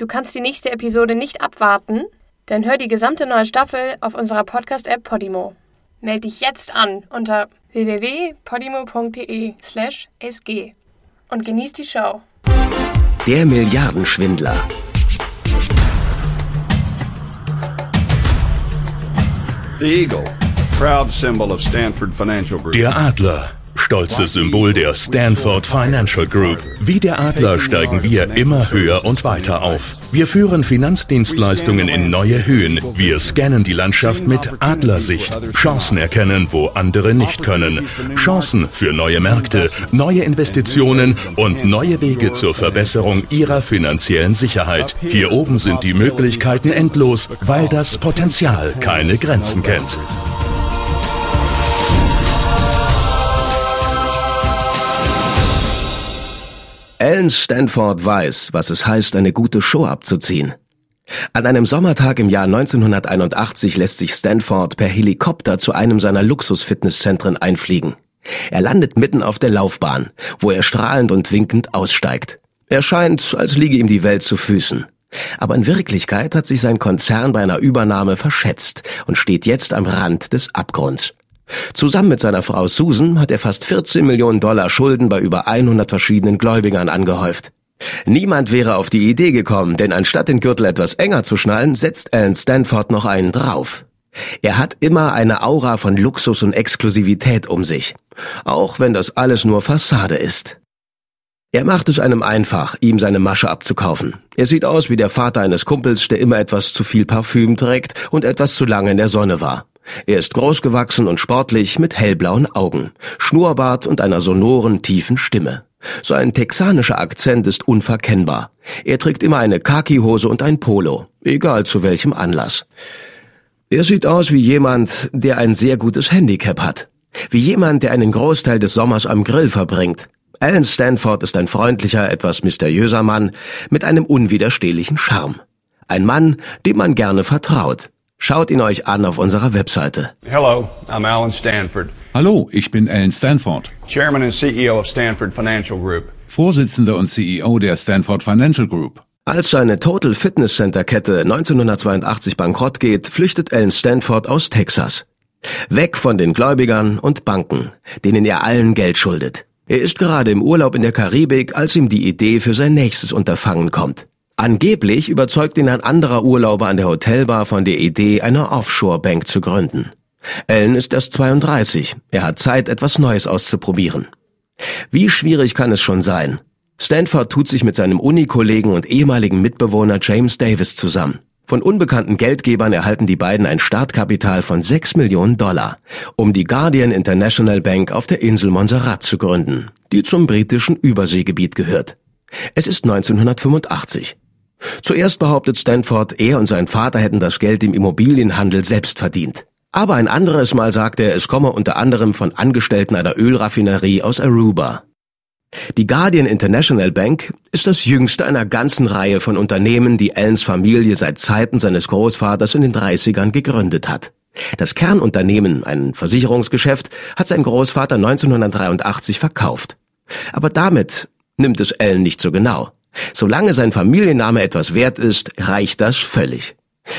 Du kannst die nächste Episode nicht abwarten? Dann hör die gesamte neue Staffel auf unserer Podcast-App Podimo. Meld dich jetzt an unter www.podimo.de/sg und genieß die Show. Der Milliardenschwindler. The Eagle, proud symbol of Stanford Financial Group. Der Adler. Stolzes Symbol der Stanford Financial Group. Wie der Adler steigen wir immer höher und weiter auf. Wir führen Finanzdienstleistungen in neue Höhen. Wir scannen die Landschaft mit Adlersicht. Chancen erkennen, wo andere nicht können. Chancen für neue Märkte, neue Investitionen und neue Wege zur Verbesserung Ihrer finanziellen Sicherheit. Hier oben sind die Möglichkeiten endlos, weil das Potenzial keine Grenzen kennt. Alan Stanford weiß, was es heißt, eine gute Show abzuziehen. An einem Sommertag im Jahr 1981 lässt sich Stanford per Helikopter zu einem seiner Luxus-Fitnesszentren einfliegen. Er landet mitten auf der Laufbahn, wo er strahlend und winkend aussteigt. Er scheint, als liege ihm die Welt zu Füßen. Aber in Wirklichkeit hat sich sein Konzern bei einer Übernahme verschätzt und steht jetzt am Rand des Abgrunds. Zusammen mit seiner Frau Susan hat er fast 14 Millionen Dollar Schulden bei über 100 verschiedenen Gläubigern angehäuft. Niemand wäre auf die Idee gekommen, denn anstatt den Gürtel etwas enger zu schnallen, setzt Alan Stanford noch einen drauf. Er hat immer eine Aura von Luxus und Exklusivität um sich, auch wenn das alles nur Fassade ist. Er macht es einem einfach, ihm seine Masche abzukaufen. Er sieht aus wie der Vater eines Kumpels, der immer etwas zu viel Parfüm trägt und etwas zu lange in der Sonne war. Er ist großgewachsen und sportlich mit hellblauen Augen, Schnurrbart und einer sonoren, tiefen Stimme. Sein texanischer Akzent ist unverkennbar. Er trägt immer eine Khaki-Hose und ein Polo, egal zu welchem Anlass. Er sieht aus wie jemand, der ein sehr gutes Handicap hat. Wie jemand, der einen Großteil des Sommers am Grill verbringt. Alan Stanford ist ein freundlicher, etwas mysteriöser Mann mit einem unwiderstehlichen Charme. Ein Mann, dem man gerne vertraut. Schaut ihn euch an auf unserer Webseite. Hello, I'm Alan Stanford, Hallo, ich bin Alan Stanford, Chairman and CEO of Stanford Financial Group. Vorsitzender und CEO der Stanford Financial Group. Als seine Total Fitness Center Kette 1982 bankrott geht, flüchtet Alan Stanford aus Texas. Weg von den Gläubigern und Banken, denen er allen Geld schuldet. Er ist gerade im Urlaub in der Karibik, als ihm die Idee für sein nächstes Unterfangen kommt. Angeblich überzeugt ihn ein anderer Urlauber an der Hotelbar von der Idee, eine Offshore-Bank zu gründen. Alan ist erst 32. Er hat Zeit, etwas Neues auszuprobieren. Wie schwierig kann es schon sein? Stanford tut sich mit seinem Unikollegen und ehemaligen Mitbewohner James Davis zusammen. Von unbekannten Geldgebern erhalten die beiden ein Startkapital von 6 Millionen Dollar, um die Guardian International Bank auf der Insel Montserrat zu gründen, die zum britischen Überseegebiet gehört. Es ist 1985. Zuerst behauptet Stanford, er und sein Vater hätten das Geld im Immobilienhandel selbst verdient. Aber ein anderes Mal sagt er, es komme unter anderem von Angestellten einer Ölraffinerie aus Aruba. Die Guardian International Bank ist das jüngste einer ganzen Reihe von Unternehmen, die Allens Familie seit Zeiten seines Großvaters in den 30ern gegründet hat. Das Kernunternehmen, ein Versicherungsgeschäft, hat sein Großvater 1983 verkauft. Aber damit nimmt es Allen nicht so genau. Solange sein Familienname etwas wert ist, reicht das völlig.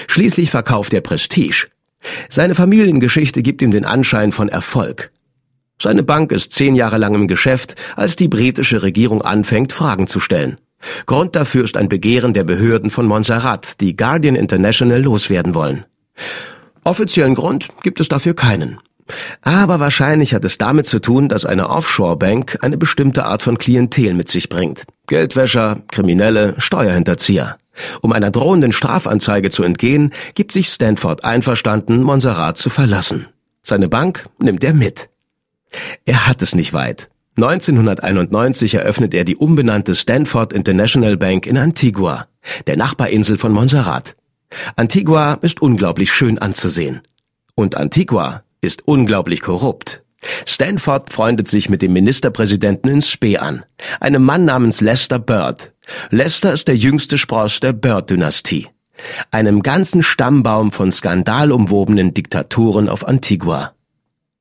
Schließlich verkauft er Prestige. Seine Familiengeschichte gibt ihm den Anschein von Erfolg. Seine Bank ist zehn Jahre lang im Geschäft, als die britische Regierung anfängt, Fragen zu stellen. Grund dafür ist ein Begehren der Behörden von Montserrat, die Guardian International loswerden wollen. Offiziellen Grund gibt es dafür keinen. Aber wahrscheinlich hat es damit zu tun, dass eine Offshore-Bank eine bestimmte Art von Klientel mit sich bringt. Geldwäscher, Kriminelle, Steuerhinterzieher. Um einer drohenden Strafanzeige zu entgehen, gibt sich Stanford einverstanden, Montserrat zu verlassen. Seine Bank nimmt er mit. Er hat es nicht weit. 1991 eröffnet er die umbenannte Stanford International Bank in Antigua, der Nachbarinsel von Montserrat. Antigua ist unglaublich schön anzusehen. Und Antigua ist unglaublich korrupt. Stanford freundet sich mit dem Ministerpräsidenten in Spee an, einem Mann namens Lester Bird. Lester ist der jüngste Spross der Bird-Dynastie, einem ganzen Stammbaum von skandalumwobenen Diktaturen auf Antigua.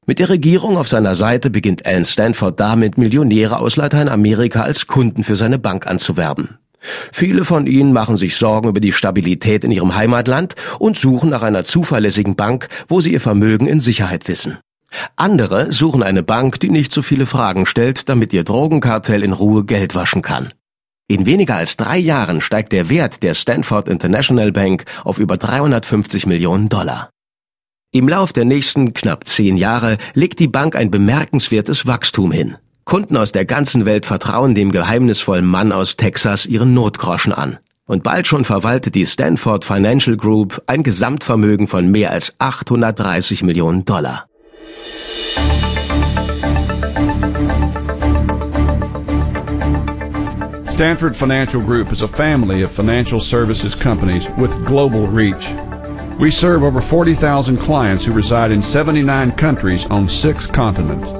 Mit der Regierung auf seiner Seite beginnt Alan Stanford damit, Millionäre aus Lateinamerika als Kunden für seine Bank anzuwerben. Viele von ihnen machen sich Sorgen über die Stabilität in ihrem Heimatland und suchen nach einer zuverlässigen Bank, wo sie ihr Vermögen in Sicherheit wissen. Andere suchen eine Bank, die nicht so viele Fragen stellt, damit ihr Drogenkartell in Ruhe Geld waschen kann. In weniger als drei Jahren steigt der Wert der Stanford International Bank auf über 350 Millionen Dollar. Im Lauf der nächsten knapp zehn Jahre legt die Bank ein bemerkenswertes Wachstum hin. Kunden aus der ganzen Welt vertrauen dem geheimnisvollen Mann aus Texas ihren Notgroschen an. Und bald schon verwaltet die Stanford Financial Group ein Gesamtvermögen von mehr als 830 Millionen Dollar. Stanford Financial Group is a family of financial services companies with global reach. We serve over 40,000 clients who reside in 79 countries on six continents.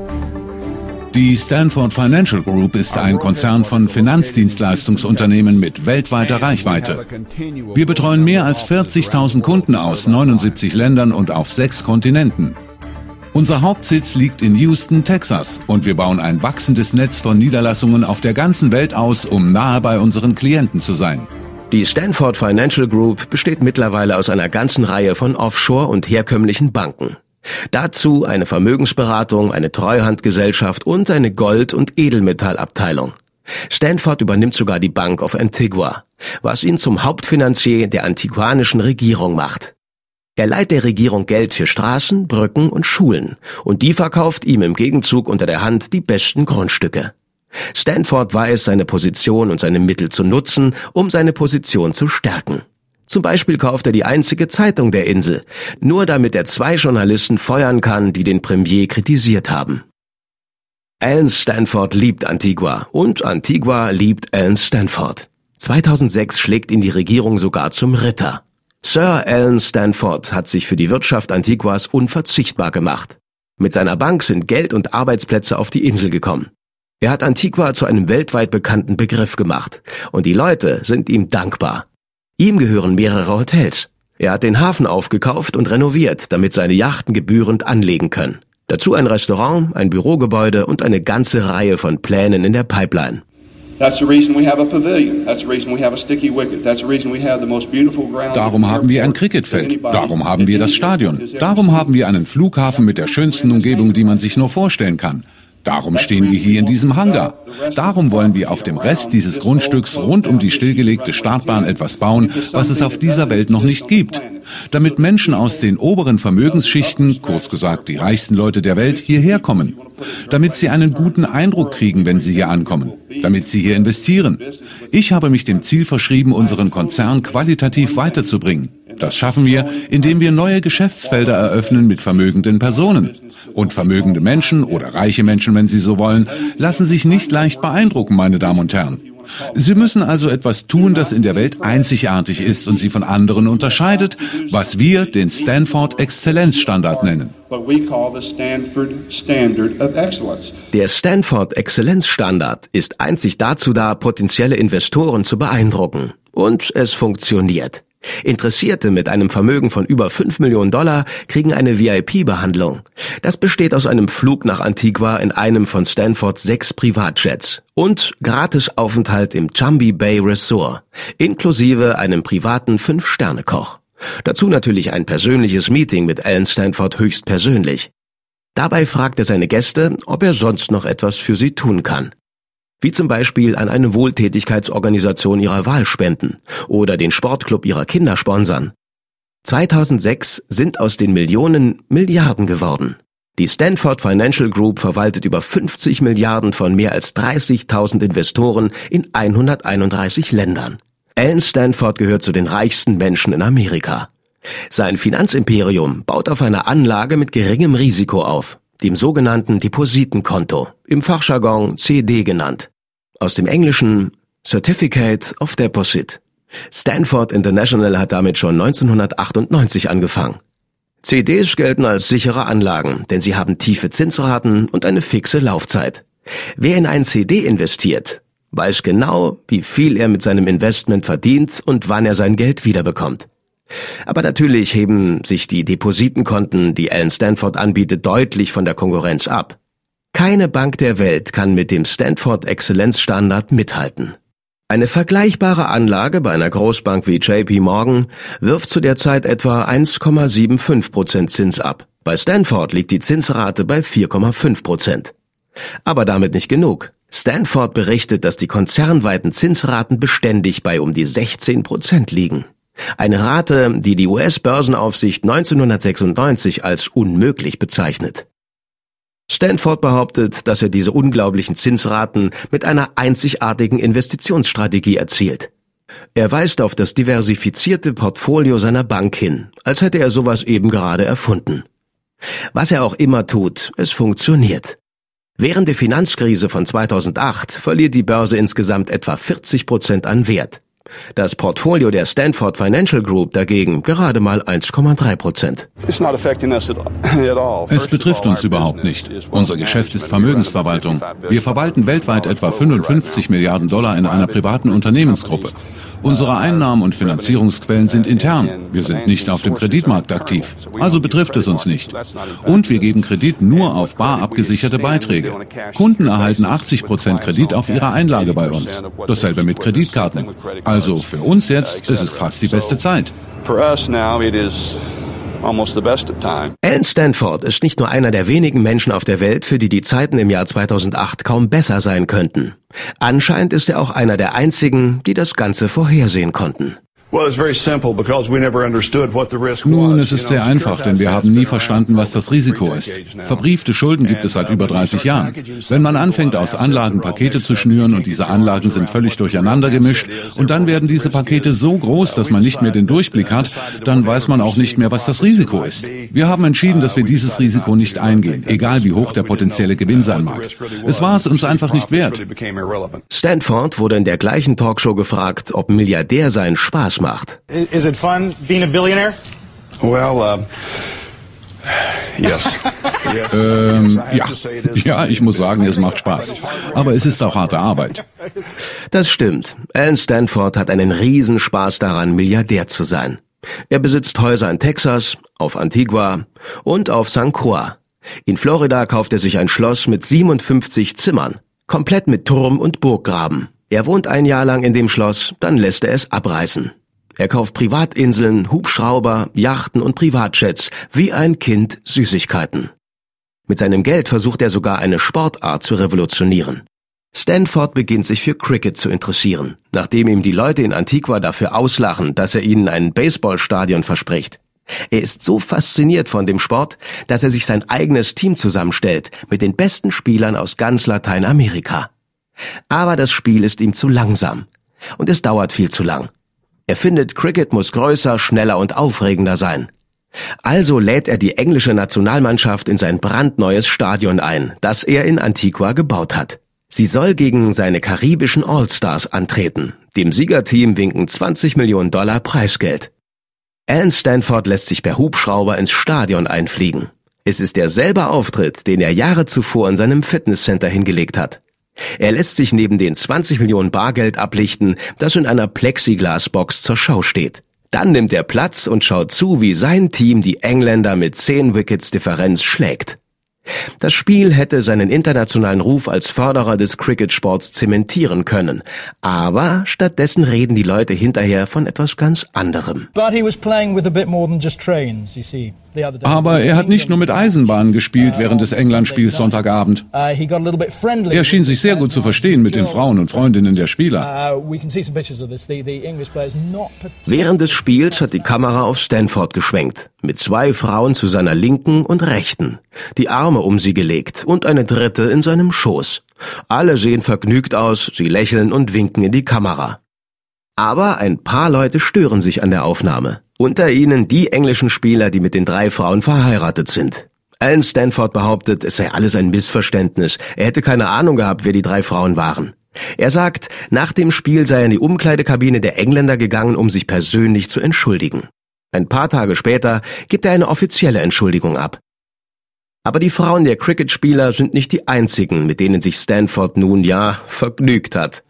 Die Stanford Financial Group ist ein Konzern von Finanzdienstleistungsunternehmen mit weltweiter Reichweite. Wir betreuen mehr als 40.000 Kunden aus 79 Ländern und auf sechs Kontinenten. Unser Hauptsitz liegt in Houston, Texas und wir bauen ein wachsendes Netz von Niederlassungen auf der ganzen Welt aus, um nahe bei unseren Klienten zu sein. Die Stanford Financial Group besteht mittlerweile aus einer ganzen Reihe von Offshore- und herkömmlichen Banken. Dazu eine Vermögensberatung, eine Treuhandgesellschaft und eine Gold- und Edelmetallabteilung. Stanford übernimmt sogar die Bank of Antigua, was ihn zum Hauptfinanzier der antiguanischen Regierung macht. Er leiht der Regierung Geld für Straßen, Brücken und Schulen und die verkauft ihm im Gegenzug unter der Hand die besten Grundstücke. Stanford weiß, seine Position und seine Mittel zu nutzen, um seine Position zu stärken. Zum Beispiel kauft er die einzige Zeitung der Insel, nur damit er zwei Journalisten feuern kann, die den Premier kritisiert haben. Alan Stanford liebt Antigua und Antigua liebt Alan Stanford. 2006 schlägt ihn die Regierung sogar zum Ritter. Sir Alan Stanford hat sich für die Wirtschaft Antiguas unverzichtbar gemacht. Mit seiner Bank sind Geld und Arbeitsplätze auf die Insel gekommen. Er hat Antigua zu einem weltweit bekannten Begriff gemacht und die Leute sind ihm dankbar. Ihm gehören mehrere Hotels. Er hat den Hafen aufgekauft und renoviert, damit seine Yachten gebührend anlegen können. Dazu ein Restaurant, ein Bürogebäude und eine ganze Reihe von Plänen in der Pipeline. Darum haben wir ein Cricketfeld. Darum haben wir das Stadion. Darum haben wir einen Flughafen mit der schönsten Umgebung, die man sich nur vorstellen kann. Darum stehen wir hier in diesem Hangar. Darum wollen wir auf dem Rest dieses Grundstücks rund um die stillgelegte Startbahn etwas bauen, was es auf dieser Welt noch nicht gibt. Damit Menschen aus den oberen Vermögensschichten, kurz gesagt die reichsten Leute der Welt, hierher kommen. Damit sie einen guten Eindruck kriegen, wenn sie hier ankommen. Damit sie hier investieren. Ich habe mich dem Ziel verschrieben, unseren Konzern qualitativ weiterzubringen. Das schaffen wir, indem wir neue Geschäftsfelder eröffnen mit vermögenden Personen. Und vermögende Menschen oder reiche Menschen, wenn Sie so wollen, lassen sich nicht leicht beeindrucken, meine Damen und Herren. Sie müssen also etwas tun, das in der Welt einzigartig ist und sie von anderen unterscheidet, was wir den Stanford Exzellenzstandard nennen. Der Stanford Exzellenzstandard ist einzig dazu da, potenzielle Investoren zu beeindrucken. Und es funktioniert. Interessierte mit einem Vermögen von über 5 Millionen Dollar kriegen eine VIP-Behandlung. Das besteht aus einem Flug nach Antigua in einem von Stanfords sechs Privatjets und gratis Aufenthalt im Chumbi Bay Resort, inklusive einem privaten Fünf-Sterne-Koch. Dazu natürlich ein persönliches Meeting mit Alan Stanford höchstpersönlich. Dabei fragt er seine Gäste, ob er sonst noch etwas für sie tun kann wie zum Beispiel an eine Wohltätigkeitsorganisation ihrer Wahl spenden oder den Sportclub ihrer Kinder sponsern. 2006 sind aus den Millionen Milliarden geworden. Die Stanford Financial Group verwaltet über 50 Milliarden von mehr als 30.000 Investoren in 131 Ländern. Alan Stanford gehört zu den reichsten Menschen in Amerika. Sein Finanzimperium baut auf einer Anlage mit geringem Risiko auf, dem sogenannten Depositenkonto, im Fachjargon CD genannt. Aus dem Englischen Certificate of Deposit. Stanford International hat damit schon 1998 angefangen. CDs gelten als sichere Anlagen, denn sie haben tiefe Zinsraten und eine fixe Laufzeit. Wer in ein CD investiert, weiß genau, wie viel er mit seinem Investment verdient und wann er sein Geld wiederbekommt. Aber natürlich heben sich die Depositenkonten, die Alan Stanford anbietet, deutlich von der Konkurrenz ab. Keine Bank der Welt kann mit dem Stanford Exzellenzstandard mithalten. Eine vergleichbare Anlage bei einer Großbank wie JP Morgan wirft zu der Zeit etwa 1,75 Prozent Zins ab. Bei Stanford liegt die Zinsrate bei 4,5 Prozent. Aber damit nicht genug. Stanford berichtet, dass die konzernweiten Zinsraten beständig bei um die 16 Prozent liegen. Eine Rate, die die US-Börsenaufsicht 1996 als unmöglich bezeichnet. Stanford behauptet, dass er diese unglaublichen Zinsraten mit einer einzigartigen Investitionsstrategie erzielt. Er weist auf das diversifizierte Portfolio seiner Bank hin, als hätte er sowas eben gerade erfunden. Was er auch immer tut, es funktioniert. Während der Finanzkrise von 2008 verliert die Börse insgesamt etwa 40 Prozent an Wert. Das Portfolio der Stanford Financial Group dagegen gerade mal 1,3 Prozent. Es betrifft uns überhaupt nicht. Unser Geschäft ist Vermögensverwaltung. Wir verwalten weltweit etwa 55 Milliarden Dollar in einer privaten Unternehmensgruppe. Unsere Einnahmen und Finanzierungsquellen sind intern. Wir sind nicht auf dem Kreditmarkt aktiv. Also betrifft es uns nicht. Und wir geben Kredit nur auf bar abgesicherte Beiträge. Kunden erhalten 80 Prozent Kredit auf ihre Einlage bei uns. Dasselbe mit Kreditkarten. Also für uns jetzt ist es fast die beste Zeit. Alan Stanford ist nicht nur einer der wenigen Menschen auf der Welt, für die die Zeiten im Jahr 2008 kaum besser sein könnten. Anscheinend ist er auch einer der einzigen, die das Ganze vorhersehen konnten. Nun, es ist sehr einfach, denn wir haben nie verstanden, was das Risiko ist. Verbriefte Schulden gibt es seit über 30 Jahren. Wenn man anfängt, aus Anlagen Pakete zu schnüren und diese Anlagen sind völlig durcheinander gemischt und dann werden diese Pakete so groß, dass man nicht mehr den Durchblick hat, dann weiß man auch nicht mehr, was das Risiko ist. Wir haben entschieden, dass wir dieses Risiko nicht eingehen, egal wie hoch der potenzielle Gewinn sein mag. Es war es uns einfach nicht wert. Stanford wurde in der gleichen Talkshow gefragt, ob Milliardär sein Spaß macht. Is it fun being a billionaire? Well, uh, yes. Ähm, ja. ja, ich muss sagen, es macht Spaß. Aber es ist auch harte Arbeit. Das stimmt. Alan Stanford hat einen Riesenspaß daran, Milliardär zu sein. Er besitzt Häuser in Texas, auf Antigua und auf St. Croix. In Florida kauft er sich ein Schloss mit 57 Zimmern, komplett mit Turm und Burggraben. Er wohnt ein Jahr lang in dem Schloss, dann lässt er es abreißen. Er kauft Privatinseln, Hubschrauber, Yachten und Privatjets, wie ein Kind Süßigkeiten. Mit seinem Geld versucht er sogar eine Sportart zu revolutionieren. Stanford beginnt sich für Cricket zu interessieren, nachdem ihm die Leute in Antigua dafür auslachen, dass er ihnen ein Baseballstadion verspricht. Er ist so fasziniert von dem Sport, dass er sich sein eigenes Team zusammenstellt mit den besten Spielern aus ganz Lateinamerika. Aber das Spiel ist ihm zu langsam und es dauert viel zu lang. Er findet, Cricket muss größer, schneller und aufregender sein. Also lädt er die englische Nationalmannschaft in sein brandneues Stadion ein, das er in Antigua gebaut hat. Sie soll gegen seine karibischen All-Stars antreten. Dem Siegerteam winken 20 Millionen Dollar Preisgeld. Alan Stanford lässt sich per Hubschrauber ins Stadion einfliegen. Es ist derselbe Auftritt, den er Jahre zuvor in seinem Fitnesscenter hingelegt hat. Er lässt sich neben den 20 Millionen Bargeld ablichten, das in einer Plexiglasbox zur Schau steht. Dann nimmt er Platz und schaut zu, wie sein Team die Engländer mit 10 Wickets Differenz schlägt. Das Spiel hätte seinen internationalen Ruf als Förderer des Cricketsports zementieren können, aber stattdessen reden die Leute hinterher von etwas ganz anderem. But he was playing with a bit more than just trains, you see. Aber er hat nicht nur mit Eisenbahnen gespielt während des England-Spiels Sonntagabend. Er schien sich sehr gut zu verstehen mit den Frauen und Freundinnen der Spieler. Während des Spiels hat die Kamera auf Stanford geschwenkt, mit zwei Frauen zu seiner Linken und Rechten, die Arme um sie gelegt und eine dritte in seinem Schoß. Alle sehen vergnügt aus, sie lächeln und winken in die Kamera. Aber ein paar Leute stören sich an der Aufnahme. Unter ihnen die englischen Spieler, die mit den drei Frauen verheiratet sind. Alan Stanford behauptet, es sei alles ein Missverständnis. Er hätte keine Ahnung gehabt, wer die drei Frauen waren. Er sagt, nach dem Spiel sei er in die Umkleidekabine der Engländer gegangen, um sich persönlich zu entschuldigen. Ein paar Tage später gibt er eine offizielle Entschuldigung ab. Aber die Frauen der Cricketspieler sind nicht die einzigen, mit denen sich Stanford nun ja vergnügt hat.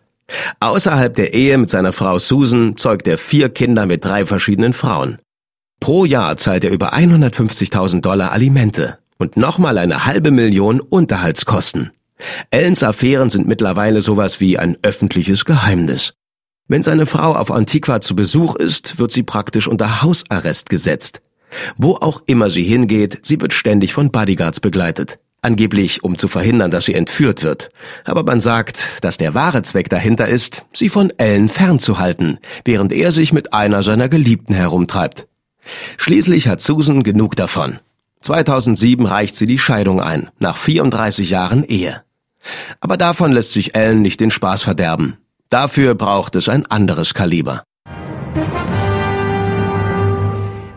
Außerhalb der Ehe mit seiner Frau Susan zeugt er vier Kinder mit drei verschiedenen Frauen. Pro Jahr zahlt er über 150.000 Dollar Alimente und nochmal eine halbe Million Unterhaltskosten. Ellens Affären sind mittlerweile sowas wie ein öffentliches Geheimnis. Wenn seine Frau auf Antiqua zu Besuch ist, wird sie praktisch unter Hausarrest gesetzt. Wo auch immer sie hingeht, sie wird ständig von Bodyguards begleitet. Angeblich, um zu verhindern, dass sie entführt wird. Aber man sagt, dass der wahre Zweck dahinter ist, sie von Ellen fernzuhalten, während er sich mit einer seiner Geliebten herumtreibt. Schließlich hat Susan genug davon. 2007 reicht sie die Scheidung ein, nach 34 Jahren Ehe. Aber davon lässt sich Ellen nicht den Spaß verderben. Dafür braucht es ein anderes Kaliber.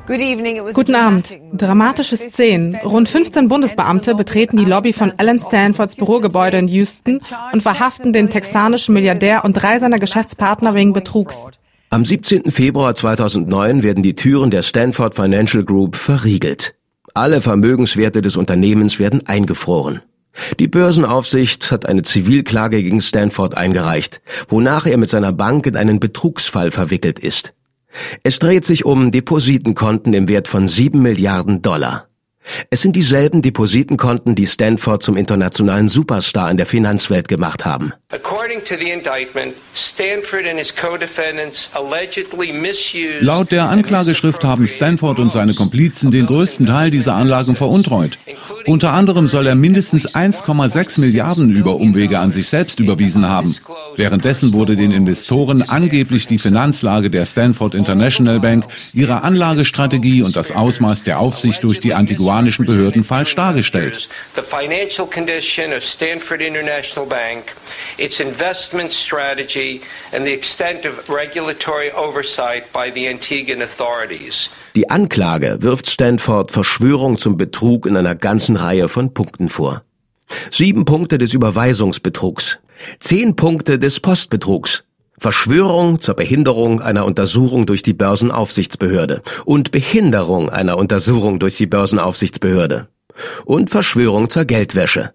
Guten Abend. Dramatische Szenen. Rund 15 Bundesbeamte betreten die Lobby von Alan Stanfords Bürogebäude in Houston und verhaften den texanischen Milliardär und drei seiner Geschäftspartner wegen Betrugs. Am 17. Februar 2009 werden die Türen der Stanford Financial Group verriegelt. Alle Vermögenswerte des Unternehmens werden eingefroren. Die Börsenaufsicht hat eine Zivilklage gegen Stanford eingereicht, wonach er mit seiner Bank in einen Betrugsfall verwickelt ist. Es dreht sich um Depositenkonten im Wert von sieben Milliarden Dollar. Es sind dieselben Depositenkonten, die Stanford zum internationalen Superstar in der Finanzwelt gemacht haben. Laut der Anklageschrift haben Stanford und seine Komplizen den größten Teil dieser Anlagen veruntreut. Unter anderem soll er mindestens 1,6 Milliarden über Umwege an sich selbst überwiesen haben. Währenddessen wurde den Investoren angeblich die Finanzlage der Stanford International Bank, ihre Anlagestrategie und das Ausmaß der Aufsicht durch die antiguanischen Behörden falsch dargestellt. Its investment strategy and the extent of regulatory oversight by the Antiguan authorities. Die Anklage wirft Stanford Verschwörung zum Betrug in einer ganzen Reihe von Punkten vor. Sieben Punkte des Überweisungsbetrugs, zehn Punkte des Postbetrugs, Verschwörung zur Behinderung einer Untersuchung durch die Börsenaufsichtsbehörde und Behinderung einer Untersuchung durch die Börsenaufsichtsbehörde und Verschwörung zur Geldwäsche.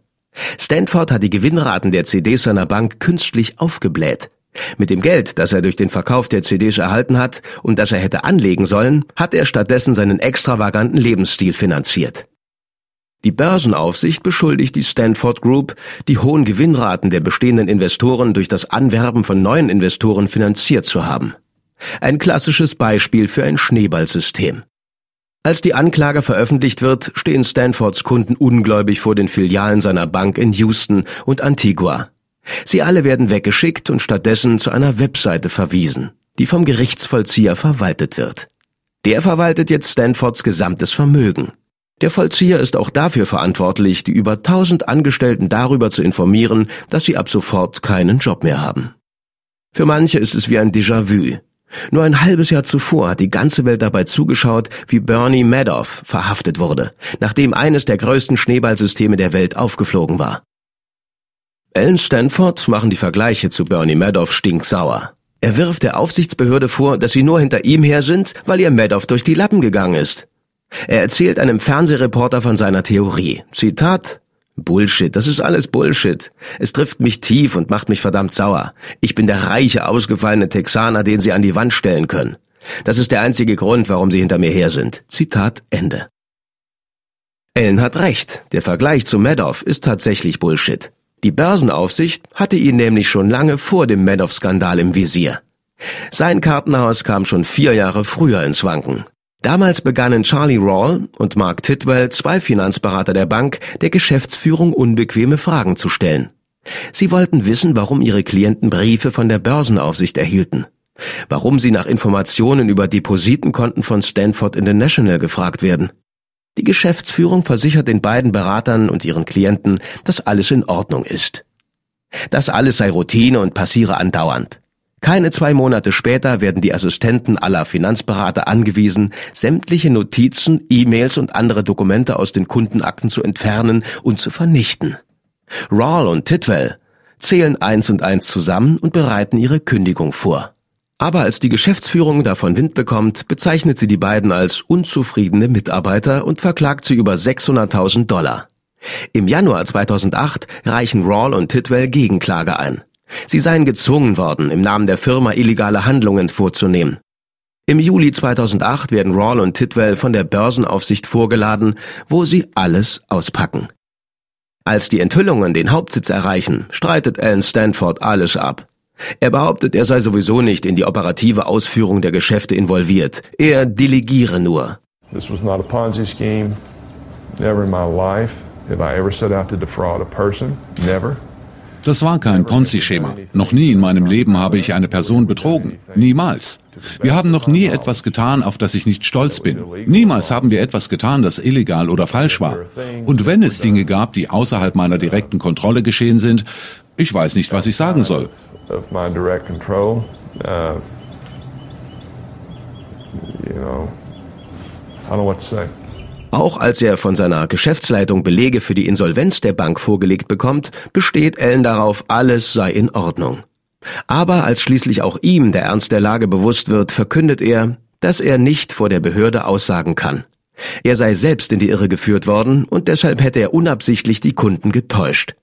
Stanford hat die Gewinnraten der CDs seiner Bank künstlich aufgebläht. Mit dem Geld, das er durch den Verkauf der CDs erhalten hat und das er hätte anlegen sollen, hat er stattdessen seinen extravaganten Lebensstil finanziert. Die Börsenaufsicht beschuldigt die Stanford Group, die hohen Gewinnraten der bestehenden Investoren durch das Anwerben von neuen Investoren finanziert zu haben. Ein klassisches Beispiel für ein Schneeballsystem. Als die Anklage veröffentlicht wird, stehen Stanfords Kunden ungläubig vor den Filialen seiner Bank in Houston und Antigua. Sie alle werden weggeschickt und stattdessen zu einer Webseite verwiesen, die vom Gerichtsvollzieher verwaltet wird. Der verwaltet jetzt Stanfords gesamtes Vermögen. Der Vollzieher ist auch dafür verantwortlich, die über tausend Angestellten darüber zu informieren, dass sie ab sofort keinen Job mehr haben. Für manche ist es wie ein Déjà-vu. Nur ein halbes Jahr zuvor hat die ganze Welt dabei zugeschaut, wie Bernie Madoff verhaftet wurde, nachdem eines der größten Schneeballsysteme der Welt aufgeflogen war. Alan Stanford machen die Vergleiche zu Bernie Madoff stinksauer. Er wirft der Aufsichtsbehörde vor, dass sie nur hinter ihm her sind, weil ihr Madoff durch die Lappen gegangen ist. Er erzählt einem Fernsehreporter von seiner Theorie. Zitat Bullshit, das ist alles Bullshit. Es trifft mich tief und macht mich verdammt sauer. Ich bin der reiche, ausgefallene Texaner, den Sie an die Wand stellen können. Das ist der einzige Grund, warum Sie hinter mir her sind. Zitat Ende. Ellen hat recht. Der Vergleich zu Madoff ist tatsächlich Bullshit. Die Börsenaufsicht hatte ihn nämlich schon lange vor dem Madoff-Skandal im Visier. Sein Kartenhaus kam schon vier Jahre früher ins Wanken. Damals begannen Charlie Rawl und Mark Tidwell, zwei Finanzberater der Bank, der Geschäftsführung unbequeme Fragen zu stellen. Sie wollten wissen, warum ihre Klienten Briefe von der Börsenaufsicht erhielten, warum sie nach Informationen über Depositenkonten von Stanford International gefragt werden. Die Geschäftsführung versichert den beiden Beratern und ihren Klienten, dass alles in Ordnung ist. Das alles sei Routine und passiere andauernd. Keine zwei Monate später werden die Assistenten aller Finanzberater angewiesen, sämtliche Notizen, E-Mails und andere Dokumente aus den Kundenakten zu entfernen und zu vernichten. Rawl und Titwell zählen eins und eins zusammen und bereiten ihre Kündigung vor. Aber als die Geschäftsführung davon Wind bekommt, bezeichnet sie die beiden als unzufriedene Mitarbeiter und verklagt sie über 600.000 Dollar. Im Januar 2008 reichen Rawl und Titwell Gegenklage ein. Sie seien gezwungen worden, im Namen der Firma illegale Handlungen vorzunehmen. Im Juli 2008 werden Rawl und Tidwell von der Börsenaufsicht vorgeladen, wo sie alles auspacken. Als die Enthüllungen den Hauptsitz erreichen, streitet Alan Stanford alles ab. Er behauptet, er sei sowieso nicht in die operative Ausführung der Geschäfte involviert. Er delegiere nur. This was not a Ponzi scheme. Never in my life have I ever set out to defraud a person. Never. Das war kein Ponzi-Schema. Noch nie in meinem Leben habe ich eine Person betrogen. Niemals. Wir haben noch nie etwas getan, auf das ich nicht stolz bin. Niemals haben wir etwas getan, das illegal oder falsch war. Und wenn es Dinge gab, die außerhalb meiner direkten Kontrolle geschehen sind, ich weiß nicht, was ich sagen soll. Auch als er von seiner Geschäftsleitung Belege für die Insolvenz der Bank vorgelegt bekommt, besteht Allen darauf, alles sei in Ordnung. Aber als schließlich auch ihm der Ernst der Lage bewusst wird, verkündet er, dass er nicht vor der Behörde aussagen kann. Er sei selbst in die Irre geführt worden und deshalb hätte er unabsichtlich die Kunden getäuscht.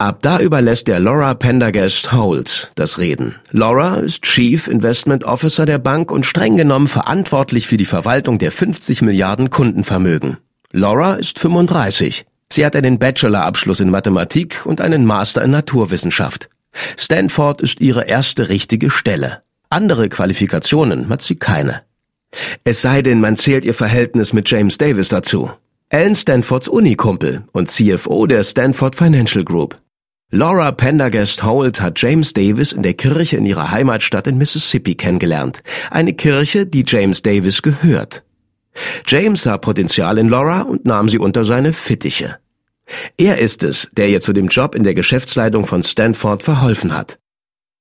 Ab da überlässt er Laura Pendergast Holt das Reden. Laura ist Chief Investment Officer der Bank und streng genommen verantwortlich für die Verwaltung der 50 Milliarden Kundenvermögen. Laura ist 35. Sie hat einen Bachelorabschluss in Mathematik und einen Master in Naturwissenschaft. Stanford ist ihre erste richtige Stelle. Andere Qualifikationen hat sie keine. Es sei denn, man zählt ihr Verhältnis mit James Davis dazu. Alan Stanfords Unikumpel und CFO der Stanford Financial Group. Laura Pendergast Holt hat James Davis in der Kirche in ihrer Heimatstadt in Mississippi kennengelernt. Eine Kirche, die James Davis gehört. James sah Potenzial in Laura und nahm sie unter seine Fittiche. Er ist es, der ihr zu dem Job in der Geschäftsleitung von Stanford verholfen hat.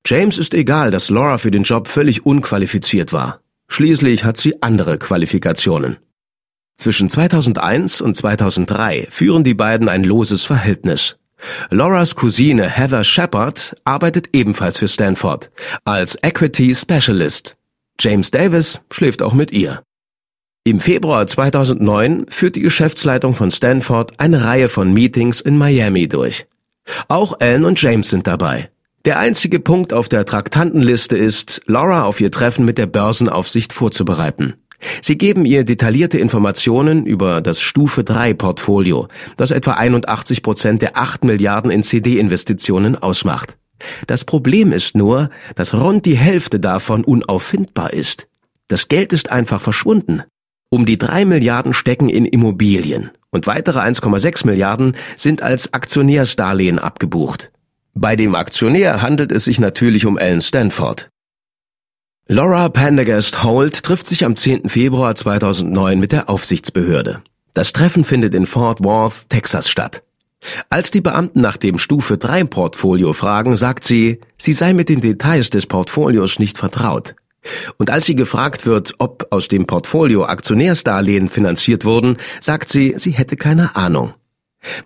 James ist egal, dass Laura für den Job völlig unqualifiziert war. Schließlich hat sie andere Qualifikationen. Zwischen 2001 und 2003 führen die beiden ein loses Verhältnis. Lauras Cousine Heather Shepard arbeitet ebenfalls für Stanford als Equity Specialist. James Davis schläft auch mit ihr. Im Februar 2009 führt die Geschäftsleitung von Stanford eine Reihe von Meetings in Miami durch. Auch Anne und James sind dabei. Der einzige Punkt auf der Traktantenliste ist, Laura auf ihr Treffen mit der Börsenaufsicht vorzubereiten. Sie geben ihr detaillierte Informationen über das Stufe 3 Portfolio, das etwa 81 Prozent der 8 Milliarden in CD-Investitionen ausmacht. Das Problem ist nur, dass rund die Hälfte davon unauffindbar ist. Das Geld ist einfach verschwunden. Um die 3 Milliarden stecken in Immobilien und weitere 1,6 Milliarden sind als Aktionärsdarlehen abgebucht. Bei dem Aktionär handelt es sich natürlich um Alan Stanford. Laura Pendergast Holt trifft sich am 10. Februar 2009 mit der Aufsichtsbehörde. Das Treffen findet in Fort Worth, Texas statt. Als die Beamten nach dem Stufe 3 Portfolio fragen, sagt sie, sie sei mit den Details des Portfolios nicht vertraut. Und als sie gefragt wird, ob aus dem Portfolio Aktionärsdarlehen finanziert wurden, sagt sie, sie hätte keine Ahnung.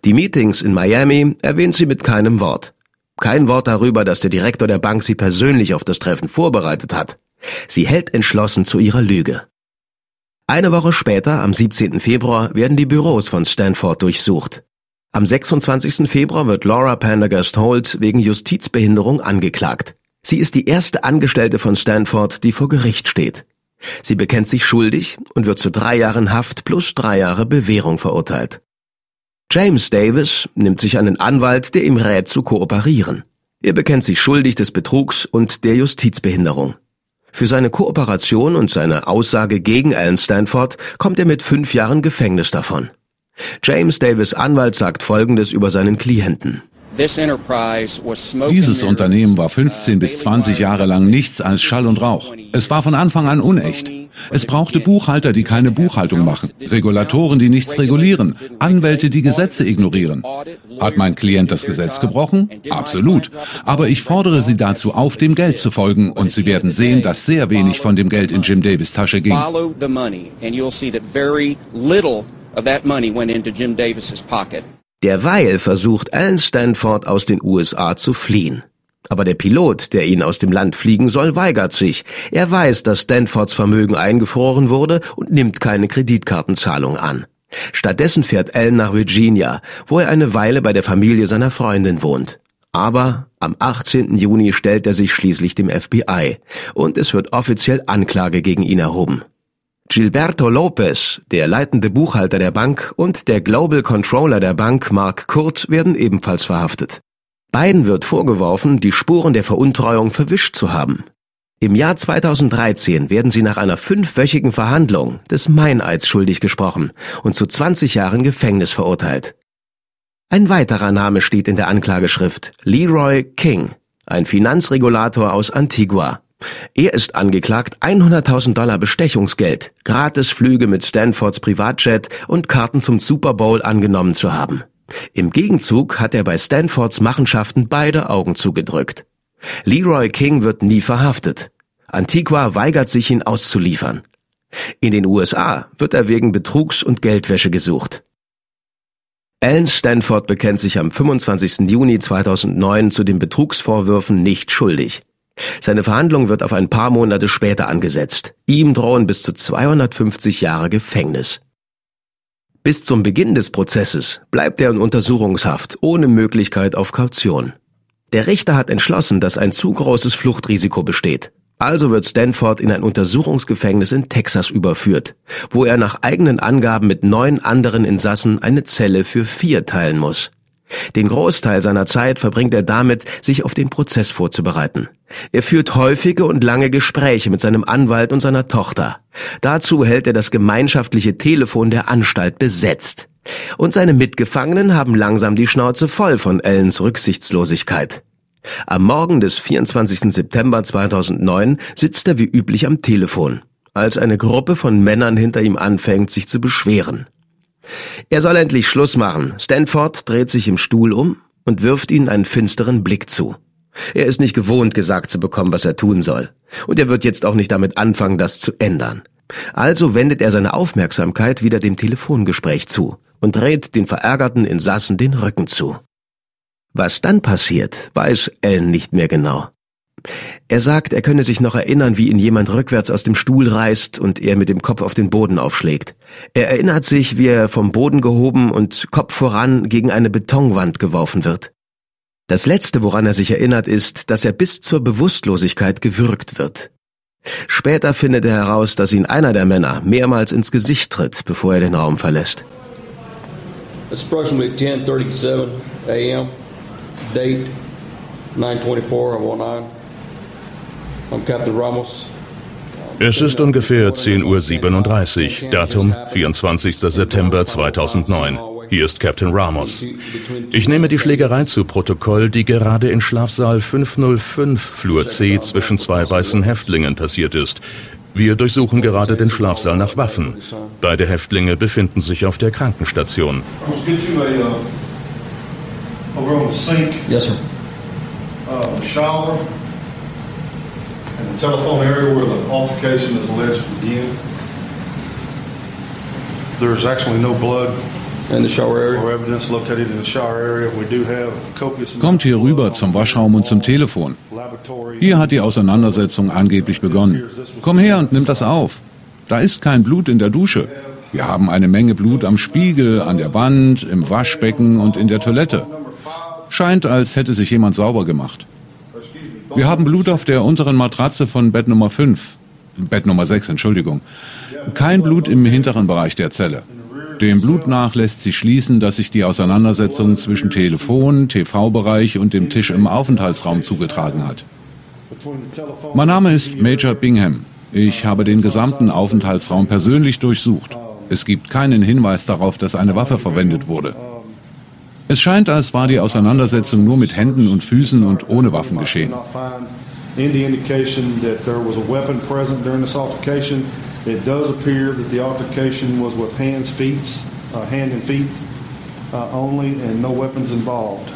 Die Meetings in Miami erwähnt sie mit keinem Wort. Kein Wort darüber, dass der Direktor der Bank sie persönlich auf das Treffen vorbereitet hat. Sie hält entschlossen zu ihrer Lüge. Eine Woche später, am 17. Februar, werden die Büros von Stanford durchsucht. Am 26. Februar wird Laura Pendergast Holt wegen Justizbehinderung angeklagt. Sie ist die erste Angestellte von Stanford, die vor Gericht steht. Sie bekennt sich schuldig und wird zu drei Jahren Haft plus drei Jahre Bewährung verurteilt. James Davis nimmt sich einen Anwalt, der ihm rät zu kooperieren. Er bekennt sich schuldig des Betrugs und der Justizbehinderung. Für seine Kooperation und seine Aussage gegen Alan Stanford kommt er mit fünf Jahren Gefängnis davon. James Davis Anwalt sagt Folgendes über seinen Klienten. Dieses Unternehmen war 15 bis 20 Jahre lang nichts als Schall und Rauch. Es war von Anfang an unecht. Es brauchte Buchhalter, die keine Buchhaltung machen, Regulatoren, die nichts regulieren, Anwälte, die Gesetze ignorieren. Hat mein Klient das Gesetz gebrochen? Absolut. Aber ich fordere Sie dazu auf, dem Geld zu folgen und Sie werden sehen, dass sehr wenig von dem Geld in Jim Davis Tasche ging. Derweil versucht Alan Stanford aus den USA zu fliehen. Aber der Pilot, der ihn aus dem Land fliegen soll, weigert sich. Er weiß, dass Stanfords Vermögen eingefroren wurde und nimmt keine Kreditkartenzahlung an. Stattdessen fährt Alan nach Virginia, wo er eine Weile bei der Familie seiner Freundin wohnt. Aber am 18. Juni stellt er sich schließlich dem FBI und es wird offiziell Anklage gegen ihn erhoben. Gilberto Lopez, der leitende Buchhalter der Bank und der Global Controller der Bank Mark Kurt werden ebenfalls verhaftet. Beiden wird vorgeworfen, die Spuren der Veruntreuung verwischt zu haben. Im Jahr 2013 werden sie nach einer fünfwöchigen Verhandlung des Meineids schuldig gesprochen und zu 20 Jahren Gefängnis verurteilt. Ein weiterer Name steht in der Anklageschrift, Leroy King, ein Finanzregulator aus Antigua. Er ist angeklagt, 100.000 Dollar Bestechungsgeld, Gratisflüge mit Stanfords Privatjet und Karten zum Super Bowl angenommen zu haben. Im Gegenzug hat er bei Stanfords Machenschaften beide Augen zugedrückt. Leroy King wird nie verhaftet. Antigua weigert sich, ihn auszuliefern. In den USA wird er wegen Betrugs und Geldwäsche gesucht. Alan Stanford bekennt sich am 25. Juni 2009 zu den Betrugsvorwürfen nicht schuldig. Seine Verhandlung wird auf ein paar Monate später angesetzt. Ihm drohen bis zu 250 Jahre Gefängnis. Bis zum Beginn des Prozesses bleibt er in Untersuchungshaft ohne Möglichkeit auf Kaution. Der Richter hat entschlossen, dass ein zu großes Fluchtrisiko besteht. Also wird Stanford in ein Untersuchungsgefängnis in Texas überführt, wo er nach eigenen Angaben mit neun anderen Insassen eine Zelle für vier teilen muss. Den Großteil seiner Zeit verbringt er damit, sich auf den Prozess vorzubereiten. Er führt häufige und lange Gespräche mit seinem Anwalt und seiner Tochter. Dazu hält er das gemeinschaftliche Telefon der Anstalt besetzt. Und seine Mitgefangenen haben langsam die Schnauze voll von Ellens Rücksichtslosigkeit. Am Morgen des 24. September 2009 sitzt er wie üblich am Telefon, als eine Gruppe von Männern hinter ihm anfängt, sich zu beschweren. Er soll endlich Schluss machen. Stanford dreht sich im Stuhl um und wirft ihnen einen finsteren Blick zu. Er ist nicht gewohnt, gesagt zu bekommen, was er tun soll. Und er wird jetzt auch nicht damit anfangen, das zu ändern. Also wendet er seine Aufmerksamkeit wieder dem Telefongespräch zu und dreht den verärgerten Insassen den Rücken zu. Was dann passiert, weiß Ellen nicht mehr genau. Er sagt, er könne sich noch erinnern, wie ihn jemand rückwärts aus dem Stuhl reißt und er mit dem Kopf auf den Boden aufschlägt. Er erinnert sich, wie er vom Boden gehoben und Kopf voran gegen eine Betonwand geworfen wird. Das Letzte, woran er sich erinnert, ist, dass er bis zur Bewusstlosigkeit gewürgt wird. Später findet er heraus, dass ihn einer der Männer mehrmals ins Gesicht tritt, bevor er den Raum verlässt. It's approximately 10:37 a.m. Date 924 I'm Captain Ramos. Es ist ungefähr 10.37 Uhr, Datum 24. September 2009. Hier ist Captain Ramos. Ich nehme die Schlägerei zu Protokoll, die gerade in Schlafsaal 505 Flur C zwischen zwei weißen Häftlingen passiert ist. Wir durchsuchen gerade den Schlafsaal nach Waffen. Beide Häftlinge befinden sich auf der Krankenstation. Yes, sir. uh, shower and the telephone area where the altercation is alleged to begin. There's actually no blood In the shower area. or evidence located in the shower area. We do have copious Kommt hier rüber zum Waschraum und zum Telefon. laboratory. Hier hat die Auseinandersetzung angeblich begonnen. Komm her und nimm das auf. Da ist kein Blut in der Dusche. Wir haben eine Menge Blut am Spiegel, an der Wand, im Waschbecken und in der Toilette. Scheint, als hätte sich jemand sauber gemacht. Wir haben Blut auf der unteren Matratze von Bett Nummer 5. Bett Nummer 6, Entschuldigung. Kein Blut im hinteren Bereich der Zelle. Dem Blut nach lässt sich schließen, dass sich die Auseinandersetzung zwischen Telefon, TV-Bereich und dem Tisch im Aufenthaltsraum zugetragen hat. Mein Name ist Major Bingham. Ich habe den gesamten Aufenthaltsraum persönlich durchsucht. Es gibt keinen Hinweis darauf, dass eine Waffe verwendet wurde. Es scheint, als war die Auseinandersetzung nur mit Händen und Füßen und ohne Waffen geschehen. Not find any indication that there was a weapon present during this altercation. It does appear that the altercation was with hands, feet, uh, hand and feet uh, only, and no weapons involved.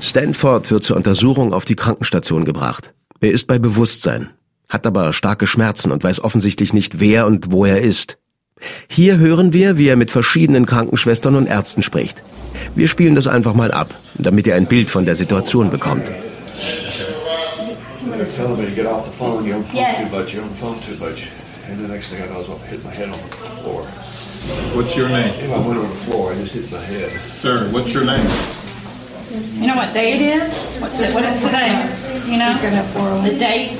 Stanford wird zur Untersuchung auf die Krankenstation gebracht. Er ist bei Bewusstsein, hat aber starke Schmerzen und weiß offensichtlich nicht, wer und wo er ist. Hier hören wir, wie er mit verschiedenen Krankenschwestern und Ärzten spricht. Wir spielen das einfach mal ab, damit ihr ein Bild von der Situation bekommt. What's your name? I went on the floor, I just hit my head. Sir, what's your name? You know what day it is? What's it, what is today? You know? The date?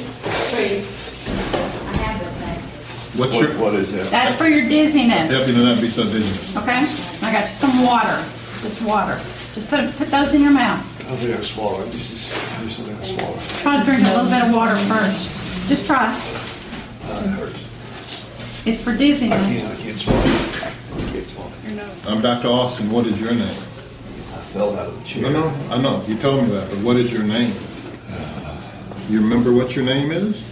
What's What, what is that? That's for your dizziness, you to not be so dizzy. okay? I got you some water. It's just water. Just put, put those in your mouth. I think I swallow it. This is, I just think I swallowed. Try to drink a little bit of water first. Just try. Uh, it hurts. It's for I dizziness. can't, I can't swallow. I can't swallow. I'm Dr. Austin. What is your name? I fell out of the chair. No, no, I know. You told me that, but what is your name? You remember what your name is?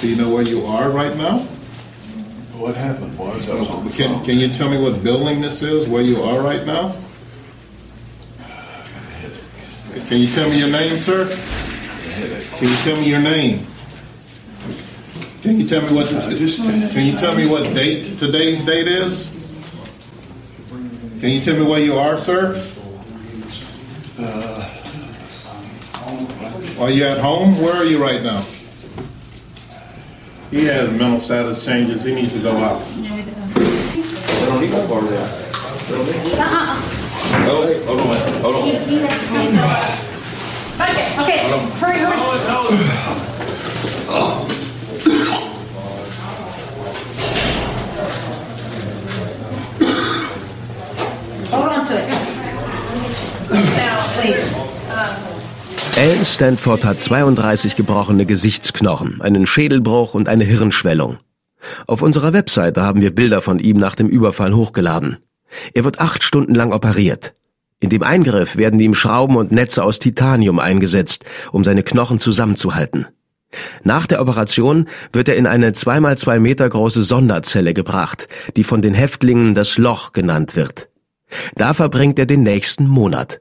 Do you know where you are right now? What happened was I was on the Can, phone. can you tell me what building this is, where you are right now? Can you tell me your name, sir? Can you tell me your name? Can you tell me what, can you tell me what date today's date is? Can you tell me where you are, sir? Uh, Are you at home? Where are you right now? He has mental status changes. He needs to go out. Yeah, it does. Don't need no. Oh, hold on, hold on. Okay, okay, hurry, hurry. Hold on to it. Now, please. Alan Stanford hat 32 gebrochene Gesichtsknochen, einen Schädelbruch und eine Hirnschwellung. Auf unserer Webseite haben wir Bilder von ihm nach dem Überfall hochgeladen. Er wird acht Stunden lang operiert. In dem Eingriff werden ihm Schrauben und Netze aus Titanium eingesetzt, um seine Knochen zusammenzuhalten. Nach der Operation wird er in eine zweimal zwei Meter große Sonderzelle gebracht, die von den Häftlingen das Loch genannt wird. Da verbringt er den nächsten Monat.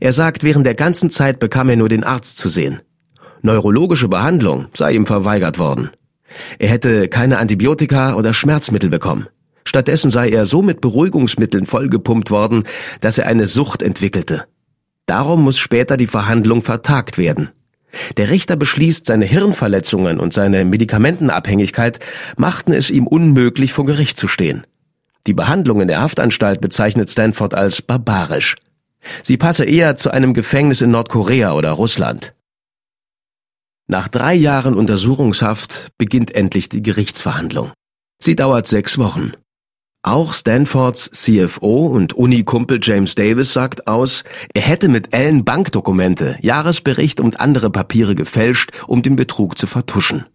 Er sagt, während der ganzen Zeit bekam er nur den Arzt zu sehen. Neurologische Behandlung sei ihm verweigert worden. Er hätte keine Antibiotika oder Schmerzmittel bekommen. Stattdessen sei er so mit Beruhigungsmitteln vollgepumpt worden, dass er eine Sucht entwickelte. Darum muss später die Verhandlung vertagt werden. Der Richter beschließt, seine Hirnverletzungen und seine Medikamentenabhängigkeit machten es ihm unmöglich, vor Gericht zu stehen. Die Behandlung in der Haftanstalt bezeichnet Stanford als barbarisch. Sie passe eher zu einem Gefängnis in Nordkorea oder Russland. Nach drei Jahren Untersuchungshaft beginnt endlich die Gerichtsverhandlung. Sie dauert sechs Wochen. Auch Stanfords CFO und Uni-Kumpel James Davis sagt aus, er hätte mit Allen Bankdokumente, Jahresbericht und andere Papiere gefälscht, um den Betrug zu vertuschen.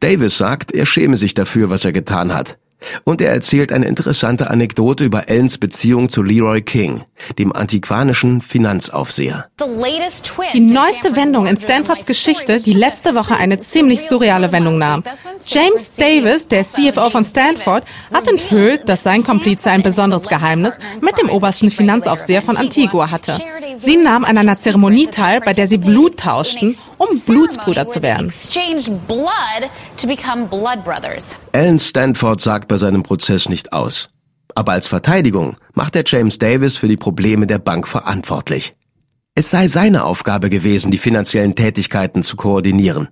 Davis sagt, er schäme sich dafür, was er getan hat. Und er erzählt eine interessante Anekdote über Allens Beziehung zu Leroy King, dem antiquanischen Finanzaufseher. Die neueste Wendung in Stanfords Geschichte, die letzte Woche eine ziemlich surreale Wendung nahm. James Davis, der CFO von Stanford, hat enthüllt, dass sein Komplize ein besonderes Geheimnis mit dem obersten Finanzaufseher von Antigua hatte. Sie nahmen an einer Zeremonie teil, bei der sie Blut tauschten, um Blutsbrüder zu werden. Alan Stanford sagt bei seinem Prozess nicht aus. Aber als Verteidigung macht er James Davis für die Probleme der Bank verantwortlich. Es sei seine Aufgabe gewesen, die finanziellen Tätigkeiten zu koordinieren.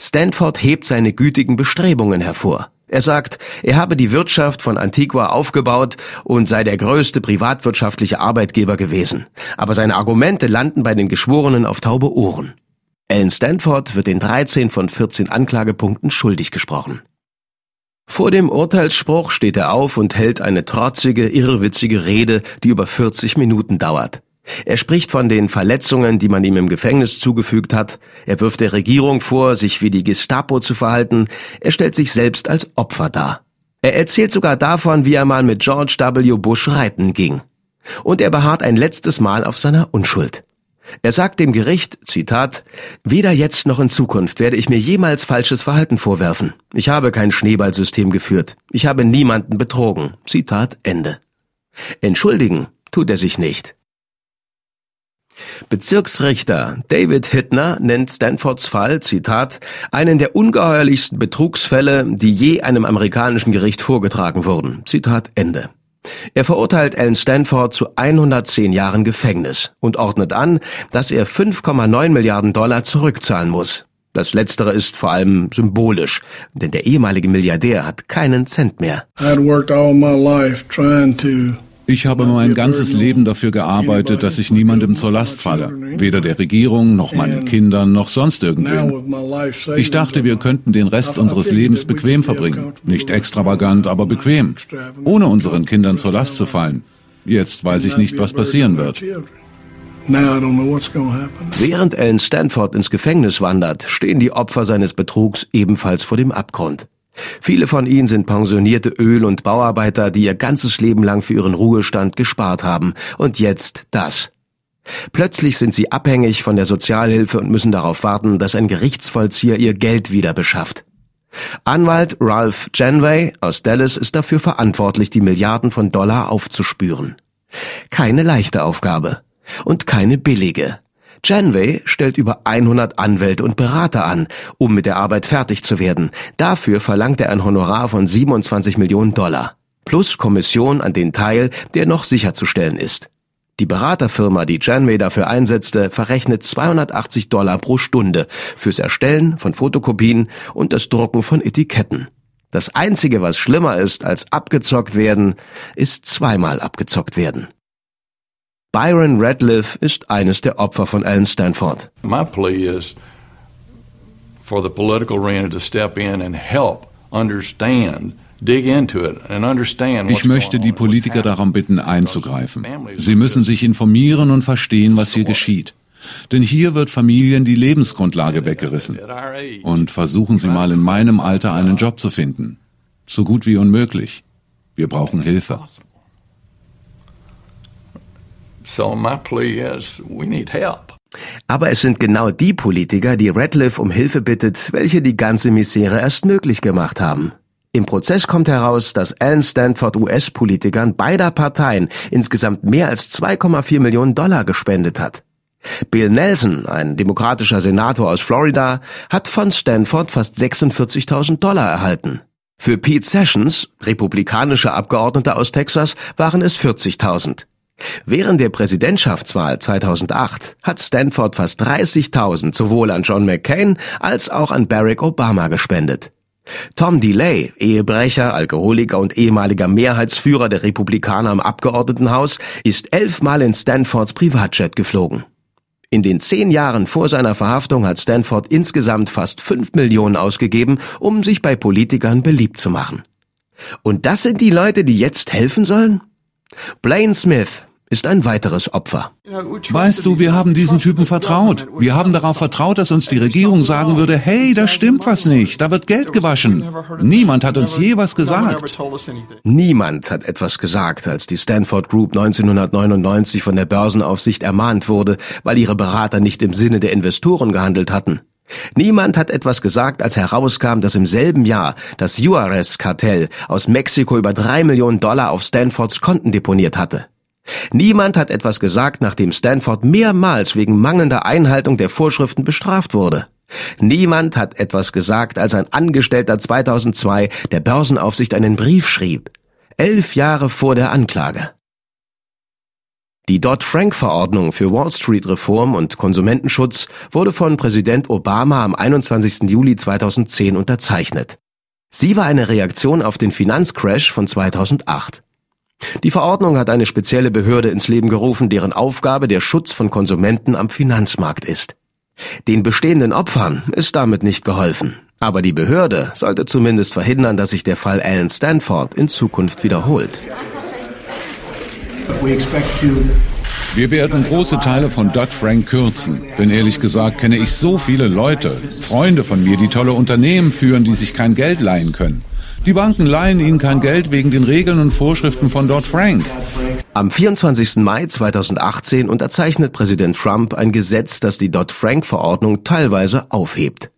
Stanford hebt seine gütigen Bestrebungen hervor. Er sagt, er habe die Wirtschaft von Antigua aufgebaut und sei der größte privatwirtschaftliche Arbeitgeber gewesen. Aber seine Argumente landen bei den Geschworenen auf taube Ohren. Alan Stanford wird in 13 von 14 Anklagepunkten schuldig gesprochen. Vor dem Urteilsspruch steht er auf und hält eine trotzige, irrwitzige Rede, die über 40 Minuten dauert. Er spricht von den Verletzungen, die man ihm im Gefängnis zugefügt hat. Er wirft der Regierung vor, sich wie die Gestapo zu verhalten. Er stellt sich selbst als Opfer dar. Er erzählt sogar davon, wie er mal mit George W. Bush reiten ging. Und er beharrt ein letztes Mal auf seiner Unschuld. Er sagt dem Gericht, Zitat, weder jetzt noch in Zukunft werde ich mir jemals falsches Verhalten vorwerfen. Ich habe kein Schneeballsystem geführt. Ich habe niemanden betrogen. Zitat Ende. Entschuldigen tut er sich nicht. Bezirksrichter David Hittner nennt Stanfords Fall, Zitat, einen der ungeheuerlichsten Betrugsfälle, die je einem amerikanischen Gericht vorgetragen wurden. Zitat Ende. Er verurteilt Alan Stanford zu 110 Jahren Gefängnis und ordnet an, dass er 5,9 Milliarden Dollar zurückzahlen muss. Das Letztere ist vor allem symbolisch, denn der ehemalige Milliardär hat keinen Cent mehr. I'd worked all my life trying to Ich habe mein ganzes Leben dafür gearbeitet, dass ich niemandem zur Last falle. Weder der Regierung, noch meinen Kindern, noch sonst irgendwem. Ich dachte, wir könnten den Rest unseres Lebens bequem verbringen. Nicht extravagant, aber bequem. Ohne unseren Kindern zur Last zu fallen. Jetzt weiß ich nicht, was passieren wird. Während Alan Stanford ins Gefängnis wandert, stehen die Opfer seines Betrugs ebenfalls vor dem Abgrund. Viele von ihnen sind pensionierte Öl- und Bauarbeiter, die ihr ganzes Leben lang für ihren Ruhestand gespart haben. Und jetzt das. Plötzlich sind sie abhängig von der Sozialhilfe und müssen darauf warten, dass ein Gerichtsvollzieher ihr Geld wieder beschafft. Anwalt Ralph Janway aus Dallas ist dafür verantwortlich, die Milliarden von Dollar aufzuspüren. Keine leichte Aufgabe und keine billige. Janway stellt über 100 Anwälte und Berater an, um mit der Arbeit fertig zu werden. Dafür verlangt er ein Honorar von 27 Millionen Dollar. Plus Kommission an den Teil, der noch sicherzustellen ist. Die Beraterfirma, die Janway dafür einsetzte, verrechnet 280 Dollar pro Stunde fürs Erstellen von Fotokopien und das Drucken von Etiketten. Das Einzige, was schlimmer ist als abgezockt werden, ist zweimal abgezockt werden. Byron Radcliffe ist eines der Opfer von Alan Stanford. My plea is for the political arena to step in and help understand ich möchte die Politiker darum bitten, einzugreifen. Sie müssen sich informieren und verstehen, was hier geschieht. Denn hier wird Familien die Lebensgrundlage weggerissen. Und versuchen Sie mal in meinem Alter einen Job zu finden. So gut wie unmöglich. Wir brauchen Hilfe. Aber es sind genau die Politiker, die Radcliffe um Hilfe bittet, welche die ganze Misere erst möglich gemacht haben. Im Prozess kommt heraus, dass Alan Stanford US-Politikern beider Parteien insgesamt mehr als 2,4 Millionen Dollar gespendet hat. Bill Nelson, ein demokratischer Senator aus Florida, hat von Stanford fast 46.000 Dollar erhalten. Für Pete Sessions, republikanischer Abgeordneter aus Texas, waren es 40.000. Während der Präsidentschaftswahl 2008 hat Stanford fast 30.000 sowohl an John McCain als auch an Barack Obama gespendet. Tom DeLay, Ehebrecher, Alkoholiker und ehemaliger Mehrheitsführer der Republikaner im Abgeordnetenhaus, ist elfmal in Stanfords Privatjet geflogen. In den zehn Jahren vor seiner Verhaftung hat Stanford insgesamt fast fünf Millionen ausgegeben, um sich bei Politikern beliebt zu machen. Und das sind die Leute, die jetzt helfen sollen? Blaine Smith, ist ein weiteres Opfer. Weißt du, wir haben diesen Typen vertraut. Wir haben darauf vertraut, dass uns die Regierung sagen würde, hey, da stimmt was nicht, da wird Geld gewaschen. Niemand hat uns je was gesagt. Niemand hat etwas gesagt, als die Stanford Group 1999 von der Börsenaufsicht ermahnt wurde, weil ihre Berater nicht im Sinne der Investoren gehandelt hatten. Niemand hat etwas gesagt, als herauskam, dass im selben Jahr das Juarez-Kartell aus Mexiko über drei Millionen Dollar auf Stanfords Konten deponiert hatte. Niemand hat etwas gesagt, nachdem Stanford mehrmals wegen mangelnder Einhaltung der Vorschriften bestraft wurde. Niemand hat etwas gesagt, als ein Angestellter 2002 der Börsenaufsicht einen Brief schrieb. Elf Jahre vor der Anklage. Die Dodd-Frank-Verordnung für Wall Street-Reform und Konsumentenschutz wurde von Präsident Obama am 21. Juli 2010 unterzeichnet. Sie war eine Reaktion auf den Finanzcrash von 2008. Die Verordnung hat eine spezielle Behörde ins Leben gerufen, deren Aufgabe der Schutz von Konsumenten am Finanzmarkt ist. Den bestehenden Opfern ist damit nicht geholfen. Aber die Behörde sollte zumindest verhindern, dass sich der Fall Alan Stanford in Zukunft wiederholt. Wir werden große Teile von Dodd-Frank kürzen. Denn ehrlich gesagt kenne ich so viele Leute, Freunde von mir, die tolle Unternehmen führen, die sich kein Geld leihen können. Die Banken leihen ihnen kein Geld wegen den Regeln und Vorschriften von Dodd-Frank. Am 24. Mai 2018 unterzeichnet Präsident Trump ein Gesetz, das die Dodd-Frank-Verordnung teilweise aufhebt.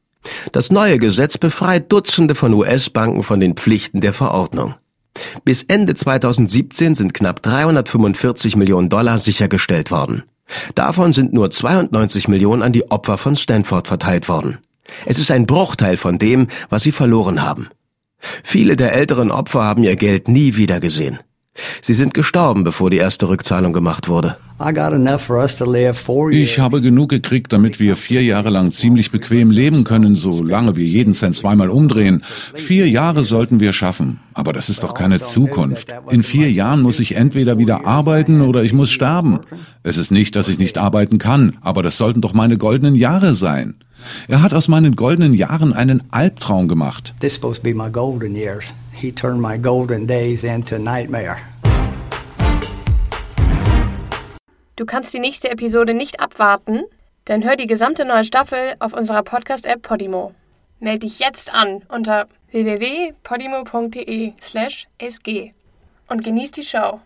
Das neue Gesetz befreit Dutzende von US-Banken von den Pflichten der Verordnung. Bis Ende 2017 sind knapp 345 Millionen Dollar sichergestellt worden. Davon sind nur 92 Millionen an die Opfer von Stanford verteilt worden. Es ist ein Bruchteil von dem, was sie verloren haben. Viele der älteren Opfer haben ihr Geld nie wiedergesehen. Sie sind gestorben, bevor die erste Rückzahlung gemacht wurde. Ich habe genug gekriegt, damit wir vier Jahre lang ziemlich bequem leben können, solange wir jeden Cent zweimal umdrehen. Vier Jahre sollten wir schaffen. Aber das ist doch keine Zukunft. In vier Jahren muss ich entweder wieder arbeiten oder ich muss sterben. Es ist nicht, dass ich nicht arbeiten kann, aber das sollten doch meine goldenen Jahre sein. Er hat aus meinen goldenen Jahren einen Albtraum gemacht. This supposed to be my golden years. He turned my golden days into nightmare. Du kannst die nächste Episode nicht abwarten? Dann hör die gesamte neue Staffel auf unserer Podcast-App Podimo. Meld dich jetzt an unter www.podimo.de/sg und genieß die Show.